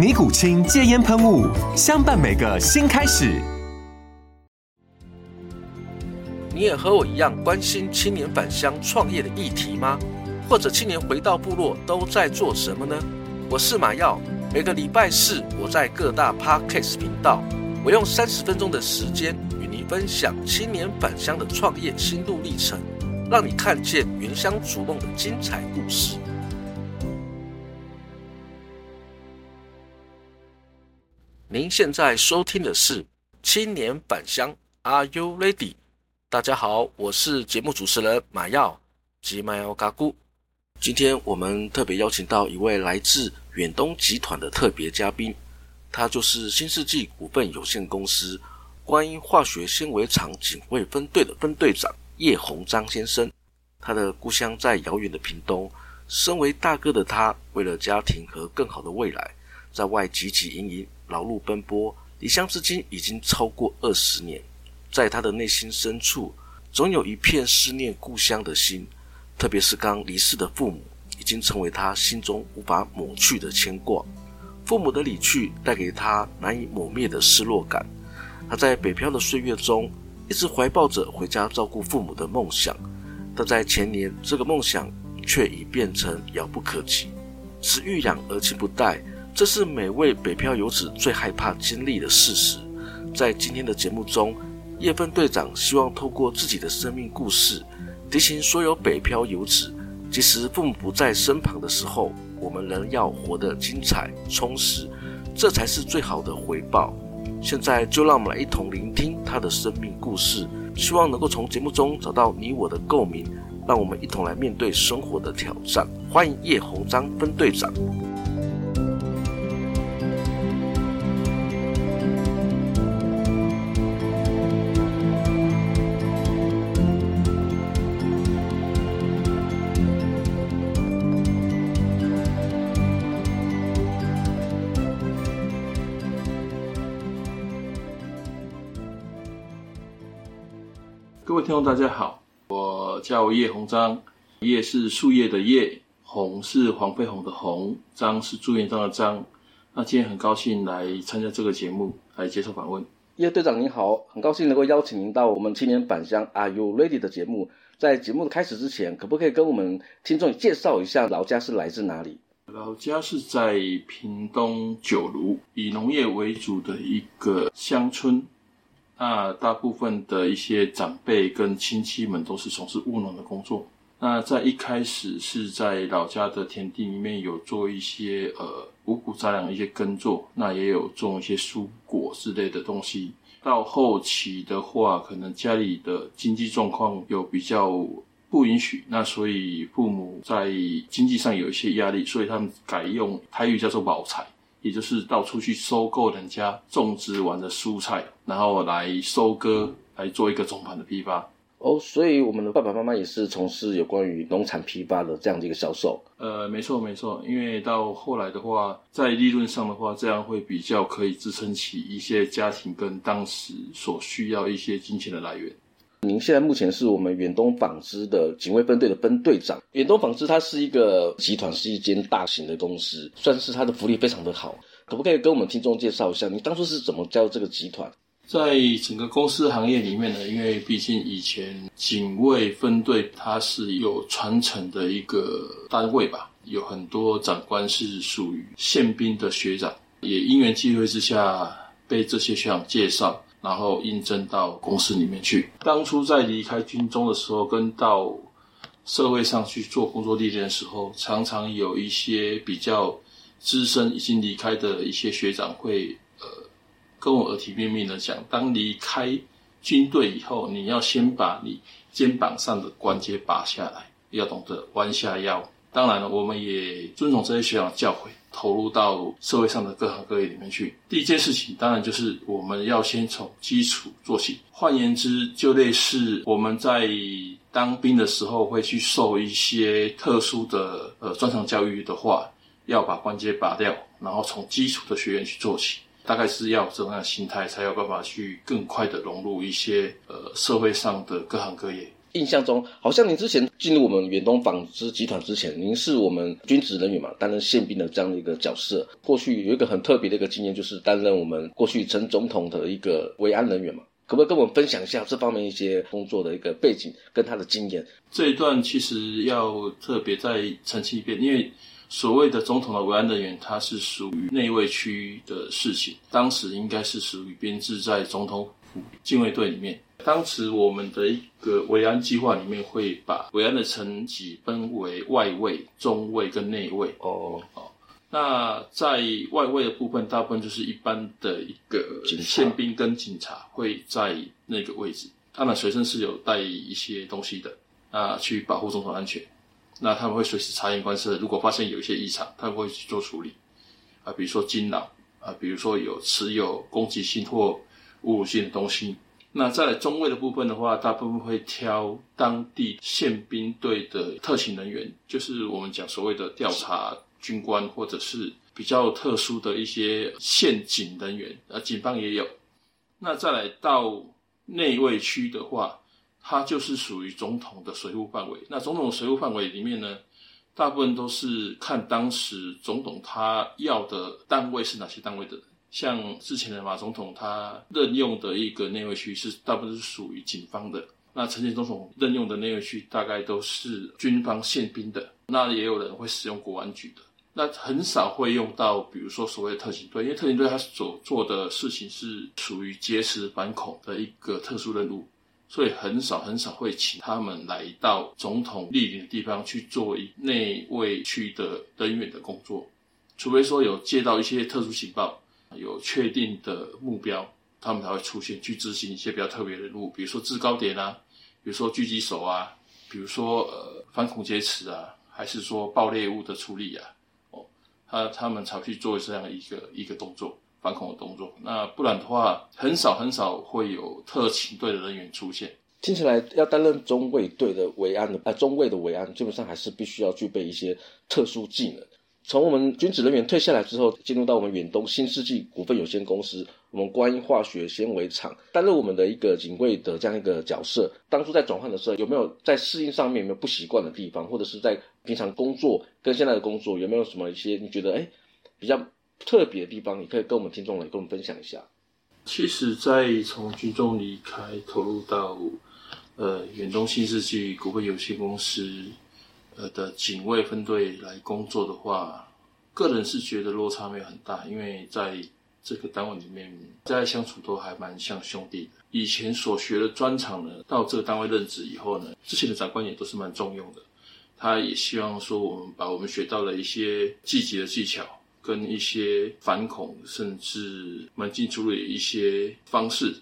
尼古清戒烟喷雾，相伴每个新开始。你也和我一样关心青年返乡创业的议题吗？或者青年回到部落都在做什么呢？我是马耀，每个礼拜四我在各大 Podcast 频道，我用三十分钟的时间与你分享青年返乡的创业心路历程，让你看见原乡逐梦的精彩故事。您现在收听的是《青年返乡》，Are you ready？大家好，我是节目主持人马耀及马耀嘎咕。今天我们特别邀请到一位来自远东集团的特别嘉宾，他就是新世纪股份有限公司观音化学纤维厂警卫分队的分队长叶鸿章先生。他的故乡在遥远的屏东，身为大哥的他，为了家庭和更好的未来，在外汲汲营营。劳碌奔波，离乡至今已经超过二十年，在他的内心深处，总有一片思念故乡的心。特别是刚离世的父母，已经成为他心中无法抹去的牵挂。父母的离去带给他难以抹灭的失落感。他在北漂的岁月中，一直怀抱着回家照顾父母的梦想，但在前年，这个梦想却已变成遥不可及。子欲养而亲不待。这是每位北漂游子最害怕经历的事实。在今天的节目中，叶分队长希望透过自己的生命故事，提醒所有北漂游子，即使父母不在身旁的时候，我们仍要活得精彩充实，这才是最好的回报。现在就让我们来一同聆听他的生命故事，希望能够从节目中找到你我的共鸣，让我们一同来面对生活的挑战。欢迎叶鸿章分队长。众，大家好，我叫叶鸿章，叶是树叶的叶，鸿是黄飞鸿的鸿，章是朱元璋的章。那今天很高兴来参加这个节目，来接受访问。叶队长您好，很高兴能够邀请您到我们青年返乡 Are You Ready 的节目。在节目的开始之前，可不可以跟我们听众介绍一下老家是来自哪里？老家是在屏东九如，以农业为主的一个乡村。那大部分的一些长辈跟亲戚们都是从事务农的工作。那在一开始是在老家的田地里面有做一些呃五谷杂粮一些耕作，那也有种一些蔬果之类的东西。到后期的话，可能家里的经济状况有比较不允许，那所以父母在经济上有一些压力，所以他们改用台语叫做宝财。也就是到处去收购人家种植完的蔬菜，然后来收割，来做一个总盘的批发。哦，所以我们的爸爸妈妈也是从事有关于农产批发的这样的一个销售。呃，没错没错，因为到后来的话，在利润上的话，这样会比较可以支撑起一些家庭跟当时所需要一些金钱的来源。您现在目前是我们远东纺织的警卫分队的分队长。远东纺织它是一个集团，是一间大型的公司，算是它的福利非常的好。可不可以跟我们听众介绍一下，你当初是怎么加入这个集团？在整个公司行业里面呢，因为毕竟以前警卫分队它是有传承的一个单位吧，有很多长官是属于宪兵的学长，也因缘际会之下被这些学长介绍。然后应征到公司里面去。当初在离开军中的时候，跟到社会上去做工作历练的时候，常常有一些比较资深已经离开的一些学长会呃跟我耳提面命的讲：当离开军队以后，你要先把你肩膀上的关节拔下来，要懂得弯下腰。当然了，我们也遵从这些学长教诲。投入到社会上的各行各业里面去。第一件事情，当然就是我们要先从基础做起。换言之，就类似我们在当兵的时候会去受一些特殊的呃专长教育的话，要把关节拔掉，然后从基础的学员去做起。大概是要这样的心态，才有办法去更快的融入一些呃社会上的各行各业。印象中，好像您之前进入我们远东纺织集团之前，您是我们军职人员嘛，担任宪兵的这样的一个角色。过去有一个很特别的一个经验，就是担任我们过去陈总统的一个维安人员嘛。可不可以跟我们分享一下这方面一些工作的一个背景跟他的经验？这一段其实要特别再澄清一遍，因为所谓的总统的维安人员，他是属于内卫区的事情，当时应该是属于编制在总统府禁卫队里面。当时我们的一个维安计划里面会把维安的层级分为外卫、中卫跟内卫。哦哦，那在外卫的部分，大部分就是一般的一个宪兵跟警察会在那个位置，他们随身是有带一些东西的，啊，去保护总统安全。那他们会随时察言观色，如果发现有一些异常，他们会去做处理。啊，比如说惊扰，啊，比如说有持有攻击性或侮辱性的东西。那在中卫的部分的话，大部分会挑当地宪兵队的特勤人员，就是我们讲所谓的调查军官，或者是比较特殊的一些宪警人员，呃，警方也有。那再来到内卫区的话，它就是属于总统的随务范围。那总统的随护范围里面呢，大部分都是看当时总统他要的单位是哪些单位的人。像之前的马总统，他任用的一个内卫区是大部分是属于警方的。那陈前总统任用的内卫区大概都是军方宪兵的。那也有人会使用国安局的。那很少会用到，比如说所谓的特勤队，因为特勤队他所做的事情是属于劫持反恐的一个特殊任务，所以很少很少会请他们来到总统莅临的地方去做内卫区的人员的工作，除非说有接到一些特殊情报。有确定的目标，他们才会出现去执行一些比较特别的任务，比如说制高点啊，比如说狙击手啊，比如说呃反恐劫持啊，还是说爆裂物的处理啊，哦，他他们才去做这样一个一个动作，反恐的动作。那不然的话，很少很少会有特勤队的人员出现。听起来要担任中卫队的维安的啊、呃，中卫的维安基本上还是必须要具备一些特殊技能。从我们军职人员退下来之后，进入到我们远东新世纪股份有限公司，我们观音化学纤维厂担任我们的一个警卫的这样一个角色。当初在转换的时候，有没有在适应上面有没有不习惯的地方，或者是在平常工作跟现在的工作有没有什么一些你觉得哎比较特别的地方？你可以跟我们听众来跟我们分享一下。其实，在从军中离开，投入到呃远东新世纪股份有限公司。的警卫分队来工作的话，个人是觉得落差没有很大，因为在这个单位里面，大家相处都还蛮像兄弟的。以前所学的专长呢，到这个单位任职以后呢，之前的长官也都是蛮重用的。他也希望说，我们把我们学到的一些积极的技巧，跟一些反恐甚至门禁处理的一些方式，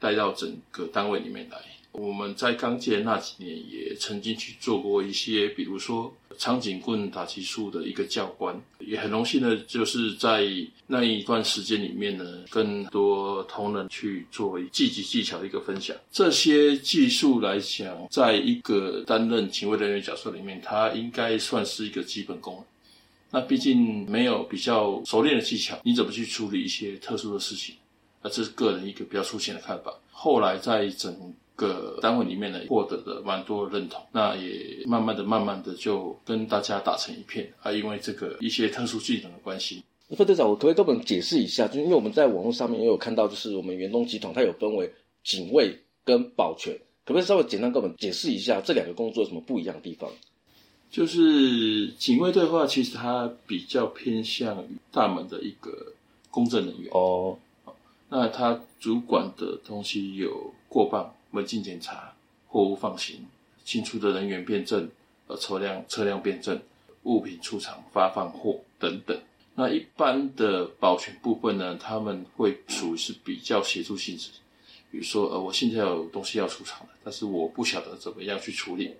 带到整个单位里面来。我们在刚进那几年，也曾经去做过一些，比如说长警棍打击术的一个教官，也很荣幸的，就是在那一段时间里面呢，跟多同仁去做积极技巧的一个分享。这些技术来讲，在一个担任警卫人员角色里面，它应该算是一个基本功。那毕竟没有比较熟练的技巧，你怎么去处理一些特殊的事情？那这是个人一个比较粗浅的看法。后来在整个单位里面呢，获得的蛮多的认同，那也慢慢的、慢慢的就跟大家打成一片啊。因为这个一些特殊技能的关系，副队长，我可不可以跟我们解释一下？就是因为我们在网络上面也有看到，就是我们远东集团它有分为警卫跟保全，可不可以稍微简单跟我们解释一下这两个工作有什么不一样的地方？就是警卫队的话，其实它比较偏向于大门的一个公证人员哦。那他主管的东西有过磅、违禁检查、货物放行、进出的人员辨证、呃车辆车辆辨证、物品出厂发放货等等。那一般的保全部分呢，他们会属于是比较协助性质。比如说，呃，我现在有东西要出厂了，但是我不晓得怎么样去处理，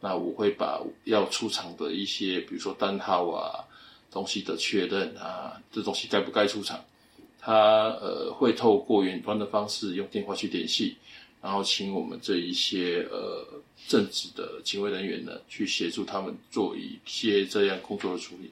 那我会把要出厂的一些，比如说单号啊、东西的确认啊，这东西该不该出厂，他呃会透过远端的方式用电话去联系，然后请我们这一些呃正职的警卫人员呢，去协助他们做一些这样工作的处理。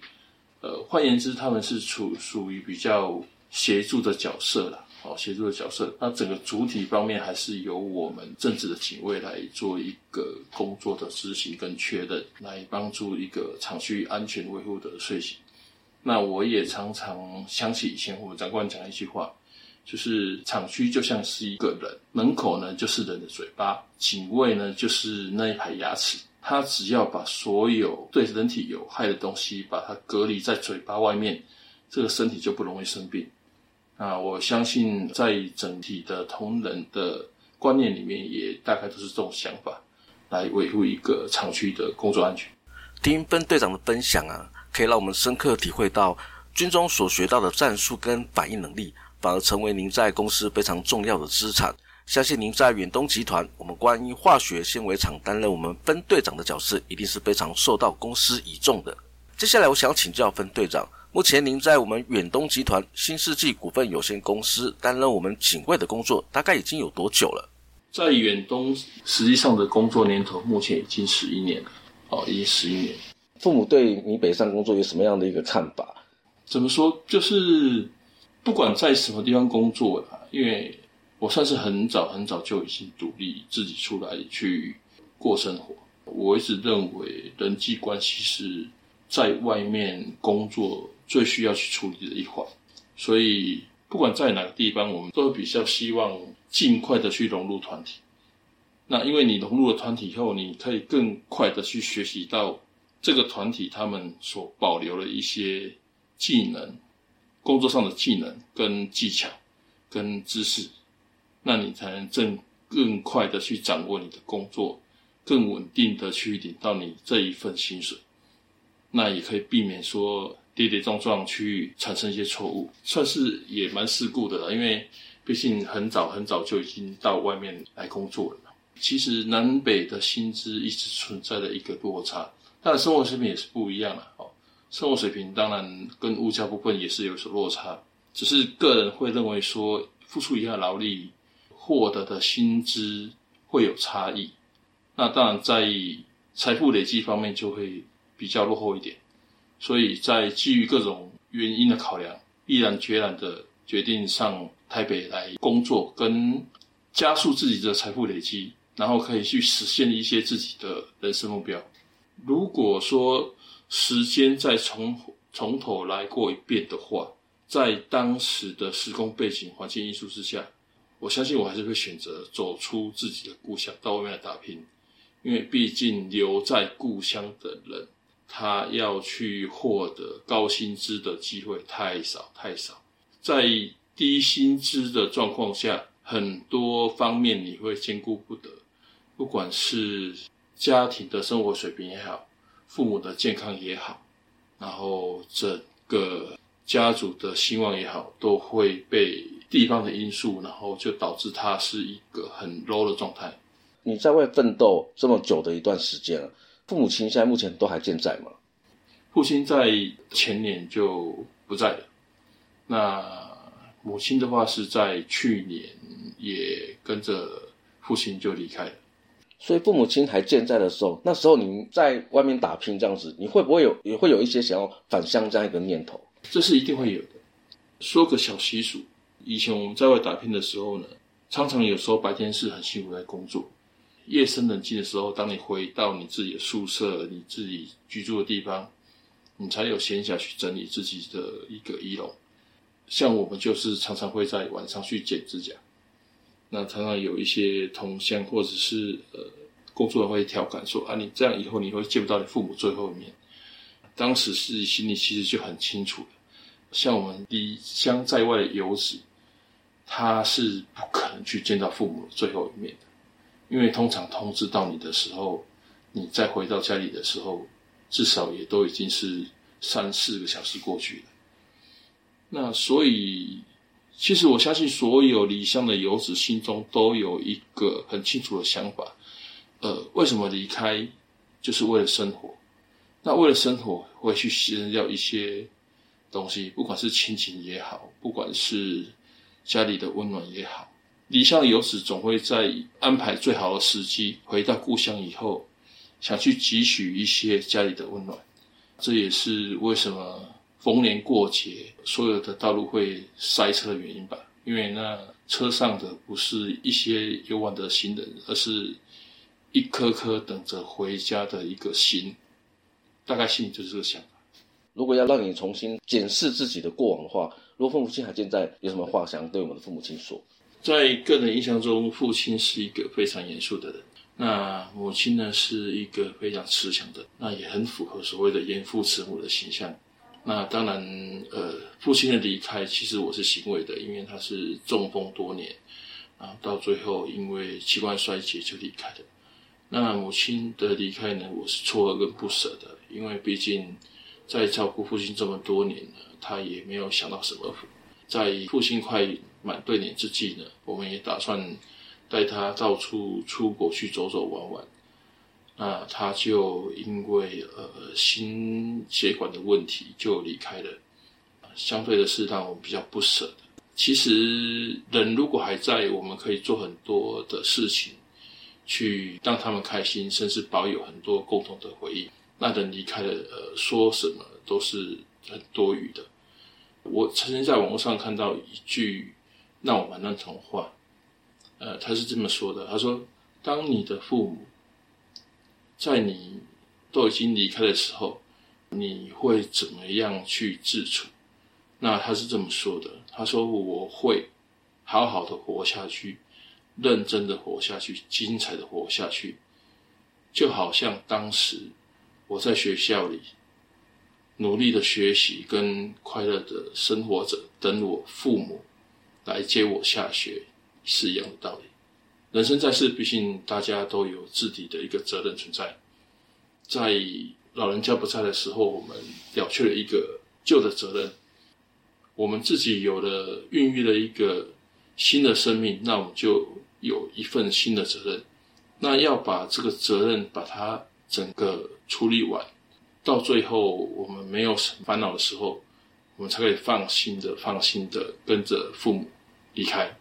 呃，换言之，他们是处属于比较协助的角色啦。哦，协助的角色，那整个主体方面还是由我们正职的警卫来做一个工作的执行跟确认，来帮助一个厂区安全维护的遂行。那我也常常想起以前我们长官讲一句话，就是厂区就像是一个人，门口呢就是人的嘴巴，警卫呢就是那一排牙齿，他只要把所有对人体有害的东西把它隔离在嘴巴外面，这个身体就不容易生病。啊，我相信在整体的同仁的观念里面，也大概都是这种想法，来维护一个厂区的工作安全。听分队长的分享啊，可以让我们深刻体会到军中所学到的战术跟反应能力，反而成为您在公司非常重要的资产。相信您在远东集团，我们关于化学纤维厂担任我们分队长的角色，一定是非常受到公司倚重的。接下来，我想请教分队长。目前您在我们远东集团新世纪股份有限公司担任我们警卫的工作，大概已经有多久了？在远东实际上的工作年头，目前已经十一年了。哦，已经十一年。父母对你北上工作有什么样的一个看法？怎么说？就是不管在什么地方工作啦，因为我算是很早很早就已经独立自己出来去过生活。我一直认为人际关系是在外面工作最需要去处理的一环，所以不管在哪个地方，我们都比较希望尽快的去融入团体。那因为你融入了团体以后，你可以更快的去学习到这个团体他们所保留的一些技能，工作上的技能跟技巧跟知识，那你才能更更快的去掌握你的工作，更稳定的去领到你这一份薪水。那也可以避免说跌跌撞撞去产生一些错误，算是也蛮世故的了。因为毕竟很早很早就已经到外面来工作了。其实南北的薪资一直存在的一个落差，他的生活水平也是不一样了。哦，生活水平当然跟物价部分也是有所落差，只是个人会认为说付出一下劳力获得的薪资会有差异。那当然在财富累积方面就会。比较落后一点，所以在基于各种原因的考量，毅然决然的决定上台北来工作，跟加速自己的财富累积，然后可以去实现一些自己的人生目标。如果说时间再从从头来过一遍的话，在当时的时空背景环境因素之下，我相信我还是会选择走出自己的故乡，到外面来打拼，因为毕竟留在故乡的人。他要去获得高薪资的机会太少太少，在低薪资的状况下，很多方面你会兼顾不得，不管是家庭的生活水平也好，父母的健康也好，然后整个家族的兴旺也好，都会被地方的因素，然后就导致他是一个很 low 的状态。你在外奋斗这么久的一段时间了。父母亲现在目前都还健在吗？父亲在前年就不在了，那母亲的话是在去年也跟着父亲就离开了。所以父母亲还健在的时候，那时候你在外面打拼这样子，你会不会有也会有一些想要返乡这样一个念头？这是一定会有的。说个小习俗，以前我们在外打拼的时候呢，常常有时候白天是很辛苦在工作。夜深人静的时候，当你回到你自己的宿舍、你自己居住的地方，你才有闲暇去整理自己的一个仪容。像我们就是常常会在晚上去剪指甲，那常常有一些同乡或者是呃工作人会调侃说：“啊，你这样以后你会见不到你父母最后一面。”当时是心里其实就很清楚了。像我们离乡在外的游子，他是不可能去见到父母最后一面的，因为通常通知到你的时候，你再回到家里的时候，至少也都已经是三四个小时过去了。那所以，其实我相信所有离乡的游子心中都有一个很清楚的想法，呃，为什么离开，就是为了生活。那为了生活，会去牺牲掉一些东西，不管是亲情也好，不管是家里的温暖也好。离乡的游子总会在安排最好的时机回到故乡以后，想去汲取一些家里的温暖。这也是为什么。逢年过节，所有的道路会塞车的原因吧？因为那车上的不是一些游玩的行人，而是一颗颗等着回家的一个心。大概心里就是这个想法。如果要让你重新检视自己的过往的话，如果父母亲还健在，有什么话想对我们的父母亲说？在个人印象中，父亲是一个非常严肃的人，那母亲呢是一个非常慈祥的，那也很符合所谓的严父慈母的形象。那当然，呃，父亲的离开，其实我是欣慰的，因为他是中风多年，啊，到最后因为器官衰竭就离开了。那母亲的离开呢，我是错愕跟不舍的，因为毕竟在照顾父亲这么多年呢，他也没有享到什么福。在父亲快满对年之际呢，我们也打算带他到处出国去走走玩玩。那他就因为呃心血管的问题就离开了，相对的是让我比较不舍的。其实人如果还在，我们可以做很多的事情，去让他们开心，甚至保有很多共同的回忆。那人离开了，呃，说什么都是很多余的。我曾经在网络上看到一句让我蛮认同的话，呃，他是这么说的：他说，当你的父母。在你都已经离开的时候，你会怎么样去自处？那他是这么说的：“他说我会好好的活下去，认真的活下去，精彩的活下去，就好像当时我在学校里努力的学习跟快乐的生活着，等我父母来接我下学是一样的道理。”人生在世，毕竟大家都有自己的一个责任存在。在老人家不在的时候，我们了却了一个旧的责任。我们自己有了孕育了一个新的生命，那我们就有一份新的责任。那要把这个责任把它整个处理完，到最后我们没有什么烦恼的时候，我们才可以放心的、放心的跟着父母离开。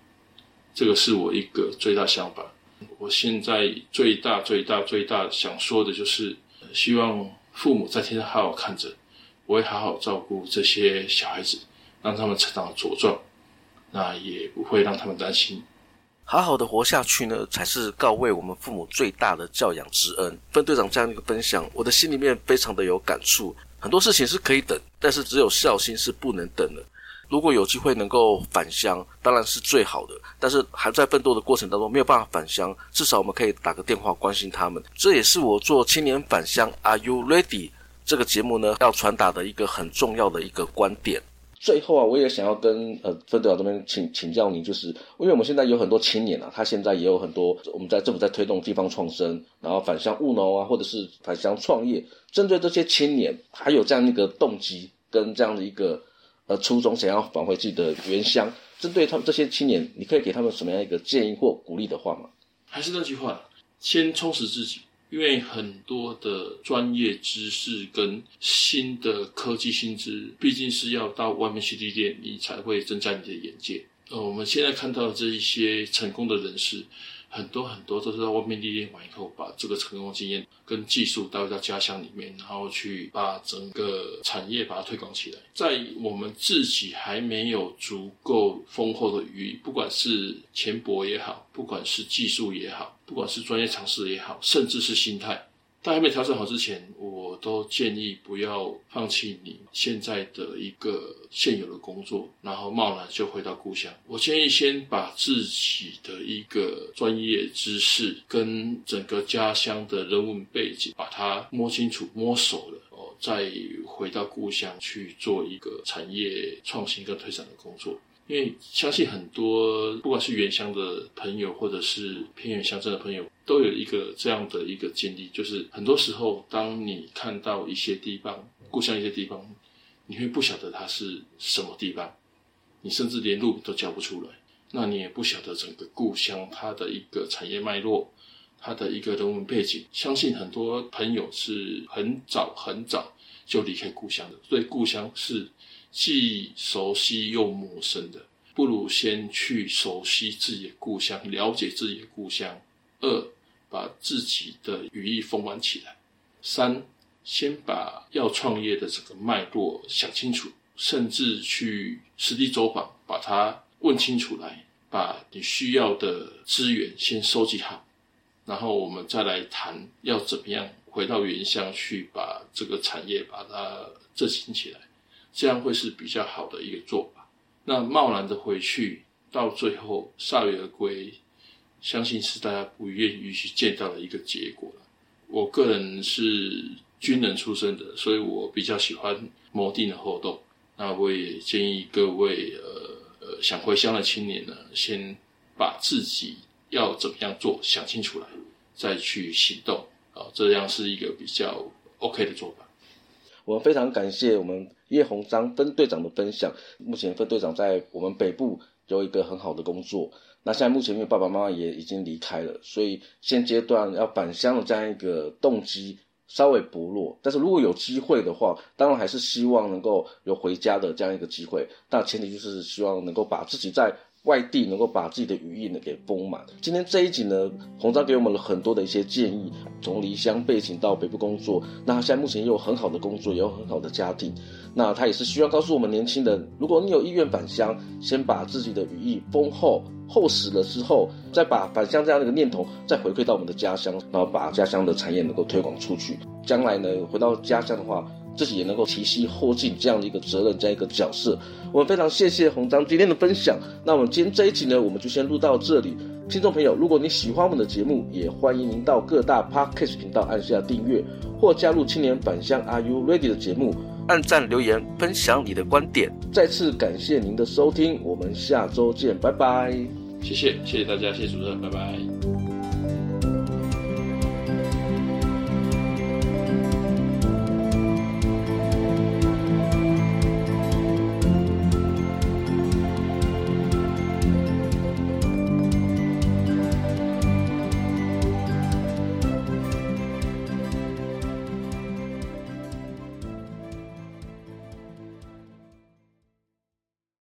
这个是我一个最大想法。我现在最大、最大、最大想说的就是，希望父母在天上好好看着，我会好好照顾这些小孩子，让他们成长茁壮，那也不会让他们担心。好好的活下去呢，才是告慰我们父母最大的教养之恩。分队长这样一个分享，我的心里面非常的有感触。很多事情是可以等，但是只有孝心是不能等的。如果有机会能够返乡，当然是最好的。但是还在奋斗的过程当中，没有办法返乡，至少我们可以打个电话关心他们。这也是我做青年返乡 Are You Ready 这个节目呢，要传达的一个很重要的一个观点。最后啊，我也想要跟呃分队长这边请请教您，就是因为我们现在有很多青年啊，他现在也有很多我们在政府在推动地方创生，然后返乡务农啊，或者是返乡创业，针对这些青年，还有这样一个动机跟这样的一个。呃，初衷想要返回自己的原乡，针对他们这些青年，你可以给他们什么样一个建议或鼓励的话吗？还是那句话，先充实自己，因为很多的专业知识跟新的科技新知，毕竟是要到外面去历练，你才会增加你的眼界。呃，我们现在看到的这一些成功的人士。很多很多都是在外面历练完以后，把这个成功经验跟技术带回到家乡里面，然后去把整个产业把它推广起来。在我们自己还没有足够丰厚的余，不管是钱帛也好，不管是技术也好，不管是专业常识也好，甚至是心态。在还没调整好之前，我都建议不要放弃你现在的一个现有的工作，然后贸然就回到故乡。我建议先把自己的一个专业知识跟整个家乡的人文背景，把它摸清楚、摸熟了哦，再回到故乡去做一个产业创新跟推展的工作。因为相信很多不管是原乡的朋友，或者是偏远乡镇的朋友，都有一个这样的一个经历，就是很多时候，当你看到一些地方，故乡一些地方，你会不晓得它是什么地方，你甚至连路都叫不出来，那你也不晓得整个故乡它的一个产业脉络。它的一个人文背景，相信很多朋友是很早很早就离开故乡的，对故乡是既熟悉又陌生的。不如先去熟悉自己的故乡，了解自己的故乡。二，把自己的羽翼丰满起来。三，先把要创业的这个脉络想清楚，甚至去实地走访，把它问清楚来，把你需要的资源先收集好。然后我们再来谈要怎么样回到原乡去把这个产业把它振兴起来，这样会是比较好的一个做法。那贸然的回去，到最后铩羽而归，相信是大家不愿意去见到的一个结果。我个人是军人出身的，所以我比较喜欢谋定的活动。那我也建议各位呃呃想回乡的青年呢，先把自己。要怎么样做，想清楚来，再去行动啊，这样是一个比较 OK 的做法。我们非常感谢我们叶鸿章分队长的分享。目前分队长在我们北部有一个很好的工作，那现在目前因为爸爸妈妈也已经离开了，所以现阶段要返乡的这样一个动机稍微薄弱。但是如果有机会的话，当然还是希望能够有回家的这样一个机会。但前提就是希望能够把自己在。外地能够把自己的羽翼呢给丰满。今天这一集呢，鸿章给我们了很多的一些建议，从离乡背井到北部工作，那他现在目前也有很好的工作，也有很好的家庭。那他也是需要告诉我们年轻人，如果你有意愿返乡，先把自己的羽翼丰厚厚实了之后，再把返乡这样的一个念头再回馈到我们的家乡，然后把家乡的产业能够推广出去。将来呢，回到家乡的话。自己也能够提携后进这样的一个责任，这样一个角色，我们非常谢谢鸿章今天的分享。那我们今天这一集呢，我们就先录到这里。听众朋友，如果你喜欢我们的节目，也欢迎您到各大 Podcast 频道按下订阅，或加入青年返乡 Are You Ready 的节目，按赞留言分享你的观点。再次感谢您的收听，我们下周见，拜拜。谢谢，谢谢大家，谢谢主持人，拜拜。